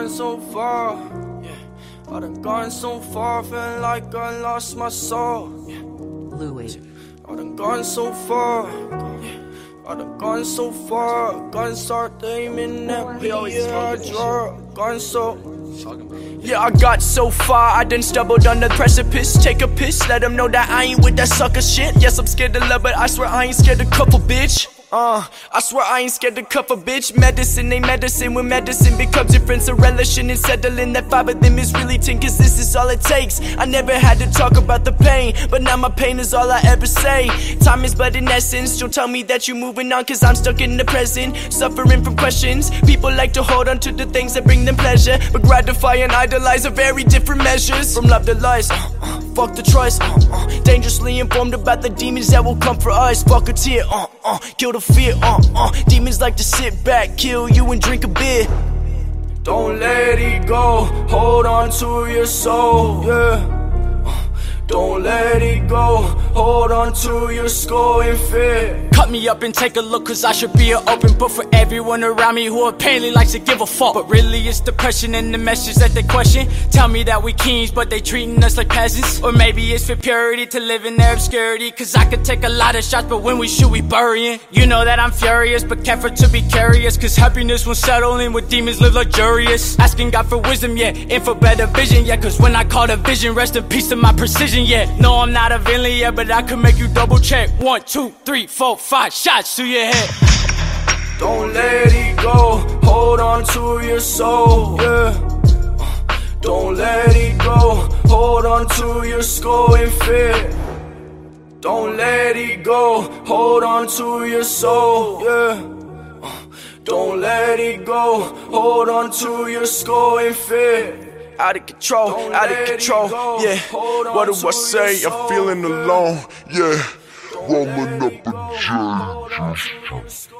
gone so far. Yeah. I done gone so far, feeling like I lost my soul. Yeah. Louis. I done gone so far. Yeah. I done gone so far. Gun start aiming at me. Yeah, I draw. Gone so. Yeah, I got so far, I done stumbled on the precipice. Take a piss, let them know that I ain't with that sucker shit. Yes, I'm scared to love, but I swear I ain't scared to couple, bitch. Uh, I swear I ain't scared to cuff a bitch. Medicine ain't medicine when medicine becomes your friends. So relishing and settling that five of them is really ten, cause this is all it takes. I never had to talk about the pain, but now my pain is all I ever say. Time is but an essence. Don't tell me that you're moving on, cause I'm stuck in the present. Suffering from questions. People like to hold on to the things that bring them pleasure, but gratify and idolize are very different measures. From love to lust. Fuck the trust, uh, uh, dangerously informed about the demons that will come for us. Fuck a tear, uh, uh, kill the fear, uh, uh. Demons like to sit back, kill you and drink a beer. Don't let it go, hold on to your soul, yeah. Uh, Don't let it go, hold on to your skull and fear. Cut me up and take a look, cause I should be an open book for everyone around me who apparently likes to give a fuck. But really, it's depression and the message that they question. Tell me that we kings, but they treating us like peasants. Or maybe it's for purity to live in their obscurity. Cause I could take a lot of shots, but when we shoot, we burying. You know that I'm furious, but careful to be curious. Cause happiness won't settle in with demons live luxurious. Asking God for wisdom, yeah, and for better vision, yeah. Cause when I call the vision, rest in peace to my precision, yeah. No, I'm not a villain, yeah, but I can make you double check. One, two, three, four, five shots to your head. Don't let it go, hold on to your soul, yeah. Uh, Don't let it go, hold on to your skull and fear. Don't let it go, hold on to your soul, yeah. Uh, Don't let it go, hold on to your skull and fear. Out of control, Don't out of control, yeah. What do I say? I'm feeling alone, yeah. Rolling up a J.